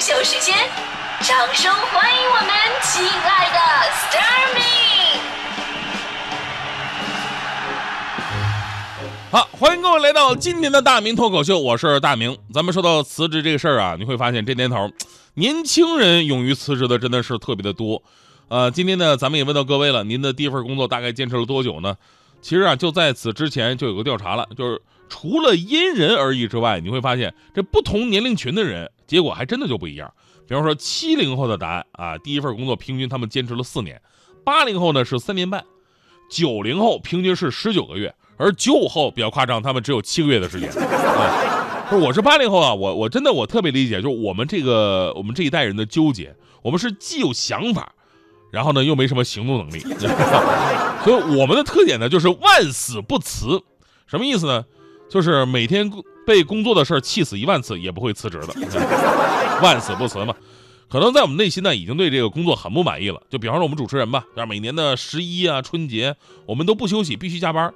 士们，现在是大明脱口秀时间，掌声欢迎我们亲爱的 s t a r m i 好，欢迎各位来到今天的大明脱口秀，我是大明。咱们说到辞职这个事儿啊，你会发现这年头，年轻人勇于辞职的真的是特别的多。呃，今天呢，咱们也问到各位了，您的第一份工作大概坚持了多久呢？其实啊，就在此之前就有个调查了，就是除了因人而异之外，你会发现这不同年龄群的人结果还真的就不一样。比方说七零后的答案啊，第一份工作平均他们坚持了四年，八零后呢是三年半，九零后平均是十九个月。而九五后比较夸张，他们只有七个月的时间。啊，我是八零后啊，我我真的我特别理解，就是我们这个我们这一代人的纠结，我们是既有想法，然后呢又没什么行动能力，所以我们的特点呢就是万死不辞。什么意思呢？就是每天被工作的事儿气死一万次也不会辞职的，万死不辞嘛。可能在我们内心呢已经对这个工作很不满意了。就比方说我们主持人吧，每年的十一啊春节，我们都不休息，必须加班。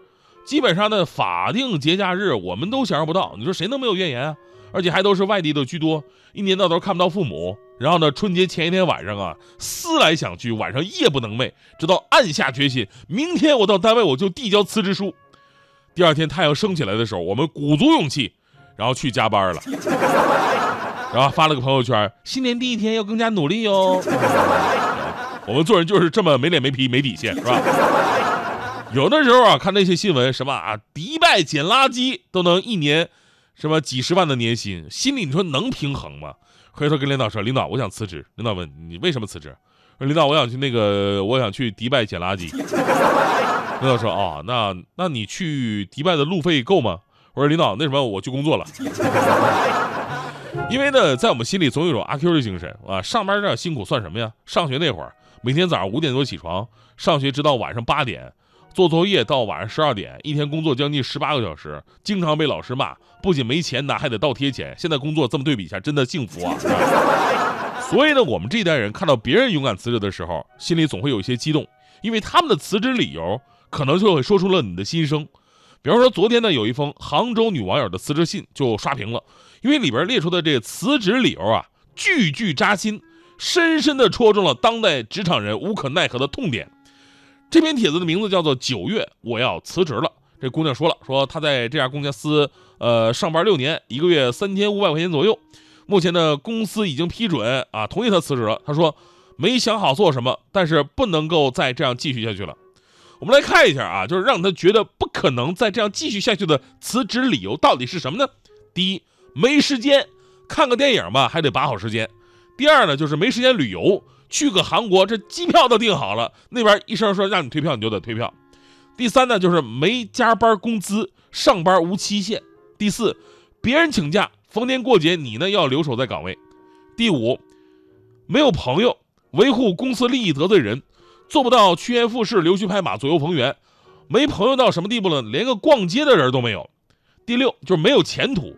基本上的法定节假日我们都享受不到，你说谁能没有怨言啊？而且还都是外地的居多，一年到头看不到父母。然后呢，春节前一天晚上啊，思来想去，晚上夜不能寐，直到暗下决心，明天我到单位我就递交辞职书。第二天太阳升起来的时候，我们鼓足勇气，然后去加班了，然后发了个朋友圈：新年第一天要更加努力哟。我们做人就是这么没脸没皮没底线，是吧？有的时候啊，看那些新闻，什么啊，迪拜捡垃圾都能一年，什么几十万的年薪，心里你说能平衡吗？回头跟领导说，领导，我想辞职。领导问你为什么辞职？说领导，我想去那个，我想去迪拜捡垃圾。领导说，哦，那那你去迪拜的路费够吗？我说领导，那什么，我去工作了。因为呢，在我们心里总有一种阿 Q 的精神啊，上班这样辛苦算什么呀？上学那会儿，每天早上五点多起床，上学直到晚上八点。做作业到晚上十二点，一天工作将近十八个小时，经常被老师骂，不仅没钱拿，还得倒贴钱。现在工作这么对比一下，真的幸福啊！所以呢，我们这一代人看到别人勇敢辞职的时候，心里总会有一些激动，因为他们的辞职理由可能就会说出了你的心声。比方说，昨天呢，有一封杭州女网友的辞职信就刷屏了，因为里边列出的这个辞职理由啊，句句扎心，深深的戳中了当代职场人无可奈何的痛点。这篇帖子的名字叫做《九月我要辞职了》。这姑娘说了，说她在这家公司呃上班六年，一个月三千五百块钱左右。目前呢，公司已经批准啊，同意她辞职了。她说没想好做什么，但是不能够再这样继续下去了。我们来看一下啊，就是让他觉得不可能再这样继续下去的辞职理由到底是什么呢？第一，没时间看个电影吧，还得把好时间。第二呢，就是没时间旅游。去个韩国，这机票都订好了，那边一声说让你退票，你就得退票。第三呢，就是没加班工资，上班无期限。第四，别人请假，逢年过节你呢要留守在岗位。第五，没有朋友，维护公司利益得罪人，做不到趋炎附势、溜须拍马、左右逢源。没朋友到什么地步呢？连个逛街的人都没有。第六，就是没有前途。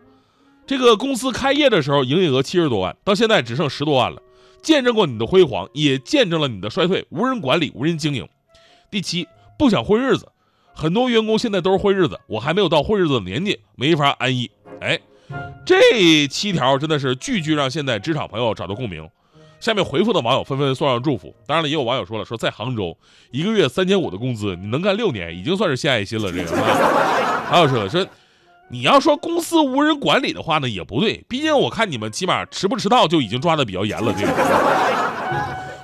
这个公司开业的时候营业额七十多万，到现在只剩十多万了。见证过你的辉煌，也见证了你的衰退，无人管理，无人经营。第七，不想混日子，很多员工现在都是混日子，我还没有到混日子的年纪，没法安逸。哎，这七条真的是句句让现在职场朋友找到共鸣。下面回复的网友纷纷送上祝福。当然了，也有网友说了，说在杭州一个月三千五的工资，你能干六年，已经算是献爱心了。这个，还有说了说。你要说公司无人管理的话呢，也不对，毕竟我看你们起码迟不迟到就已经抓的比较严了。这个，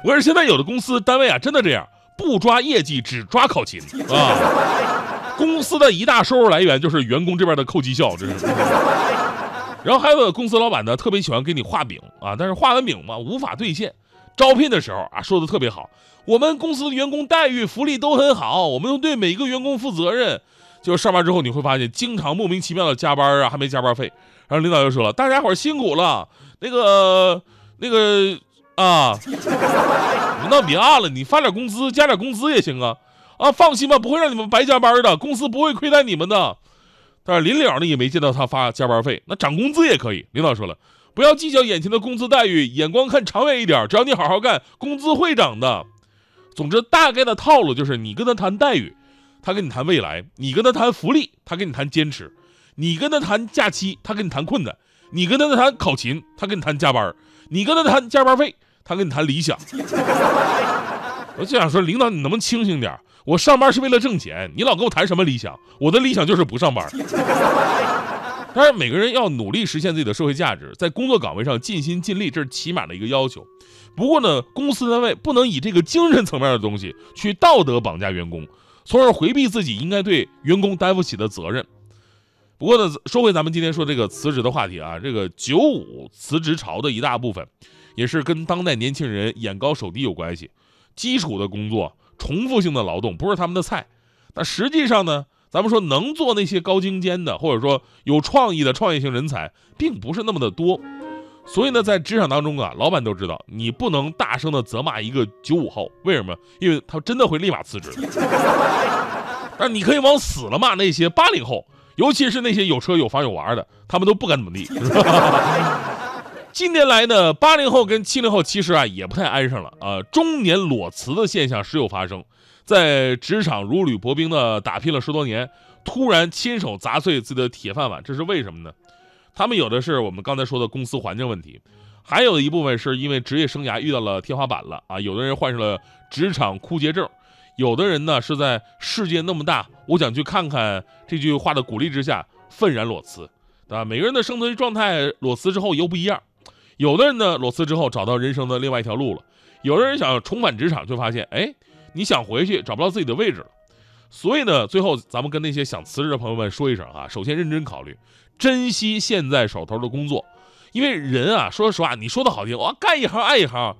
我说现在有的公司单位啊，真的这样，不抓业绩，只抓考勤啊。公司的一大收入来源就是员工这边的扣绩效，这是。然后还有公司老板呢，特别喜欢给你画饼啊，但是画完饼嘛，无法兑现。招聘的时候啊，说的特别好，我们公司的员工待遇、福利都很好，我们都对每个员工负责任。就上班之后你会发现，经常莫名其妙的加班啊，还没加班费。然后领导又说了：“大家伙辛苦了，那个那个啊，你闹别按了，你发点工资，加点工资也行啊。啊，放心吧，不会让你们白加班的，公司不会亏待你们的。但是临了呢，也没见到他发加班费，那涨工资也可以。领导说了，不要计较眼前的工资待遇，眼光看长远一点，只要你好好干，工资会涨的。总之，大概的套路就是你跟他谈待遇。”他跟你谈未来，你跟他谈福利，他跟你谈坚持；你跟他谈假期，他跟你谈困难；你跟他谈考勤，他跟你谈加班；你跟他谈加班费，他跟你谈理想。我就想说，领导你能不能清醒点？我上班是为了挣钱，你老跟我谈什么理想？我的理想就是不上班。当然，每个人要努力实现自己的社会价值，在工作岗位上尽心尽力，这是起码的一个要求。不过呢，公司单位不能以这个精神层面的东西去道德绑架员工，从而回避自己应该对员工担负起的责任。不过呢，说回咱们今天说这个辞职的话题啊，这个九五辞职潮的一大部分，也是跟当代年轻人眼高手低有关系。基础的工作、重复性的劳动不是他们的菜。那实际上呢？咱们说能做那些高精尖的，或者说有创意的创业型人才，并不是那么的多。所以呢，在职场当中啊，老板都知道你不能大声的责骂一个九五后，为什么？因为他真的会立马辞职。但你可以往死了骂那些八零后，尤其是那些有车有房有娃的，他们都不敢怎么地。近年来呢，八零后跟七零后其实啊也不太安生了啊，中年裸辞的现象时有发生。在职场如履薄冰的打拼了十多年，突然亲手砸碎自己的铁饭碗，这是为什么呢？他们有的是我们刚才说的公司环境问题，还有一部分是因为职业生涯遇到了天花板了啊。有的人患上了职场枯竭症，有的人呢是在世界那么大，我想去看看这句话的鼓励之下愤然裸辞，啊。每个人的生存状态裸辞之后又不一样，有的人呢裸辞之后找到人生的另外一条路了，有的人想要重返职场就发现，哎。你想回去找不到自己的位置了，所以呢，最后咱们跟那些想辞职的朋友们说一声啊，首先认真考虑，珍惜现在手头的工作，因为人啊，说实话，你说的好听，哇，干一行爱一行，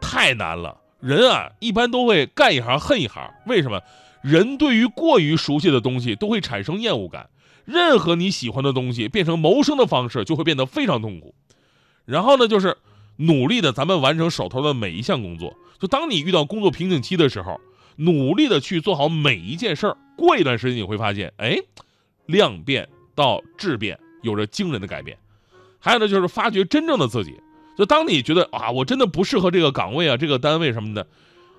太难了。人啊，一般都会干一行恨一行。为什么？人对于过于熟悉的东西都会产生厌恶感，任何你喜欢的东西变成谋生的方式，就会变得非常痛苦。然后呢，就是努力的咱们完成手头的每一项工作。就当你遇到工作瓶颈期的时候，努力的去做好每一件事儿，过一段时间你会发现，哎，量变到质变有着惊人的改变。还有呢，就是发掘真正的自己。就当你觉得啊，我真的不适合这个岗位啊，这个单位什么的，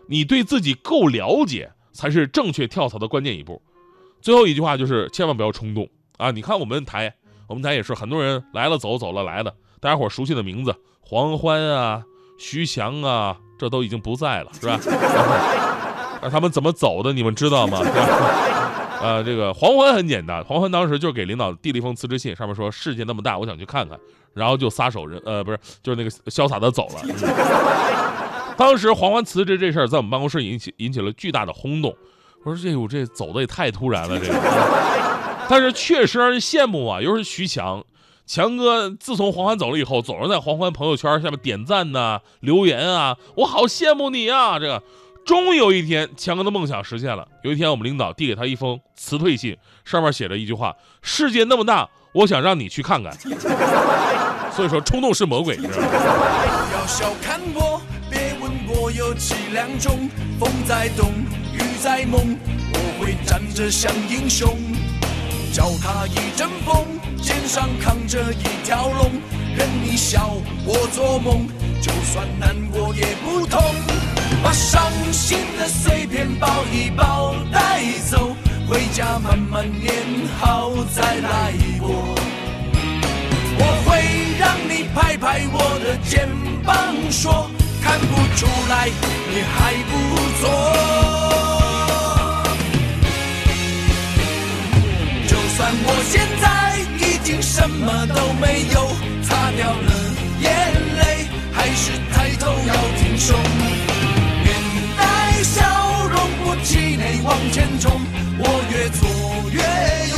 你对自己够了解，才是正确跳槽的关键一步。最后一句话就是，千万不要冲动啊！你看我们台，我们台也是很多人来了走，走了来的，大家伙熟悉的名字，黄欢啊，徐翔啊。这都已经不在了，是吧？那他们怎么走的？你们知道吗？呃，这个黄欢很简单，黄欢当时就给领导递了一封辞职信，上面说世界那么大，我想去看看，然后就撒手人，呃，不是，就是那个潇洒的走了。当时黄欢辞职这事儿在我们办公室引起引起了巨大的轰动。我说这我这走的也太突然了，这个。但是确实让人羡慕啊，又是徐强。强哥自从黄欢走了以后，总是在黄欢朋友圈下面点赞呐、留言啊，我好羡慕你啊！这个，终于有一天，强哥的梦想实现了。有一天，我们领导递给他一封辞退信，上面写着一句话：“世界那么大，我想让你去看看。”所以说，冲动是魔鬼，你知道吗？要小看我，别问我有几两重，风在动，雨在梦，我会站着像英雄。脚踏一阵风，肩上扛着一条龙，任你笑我做梦，就算难过也不痛。把伤心的碎片抱一抱带走，回家慢慢念好再来过。我会让你拍拍我的肩膀，说看不出来你还不错。就算我现在已经什么都没有，擦掉了眼泪，还是抬头要挺胸，面带笑容，不气馁，往前冲，我越挫越勇。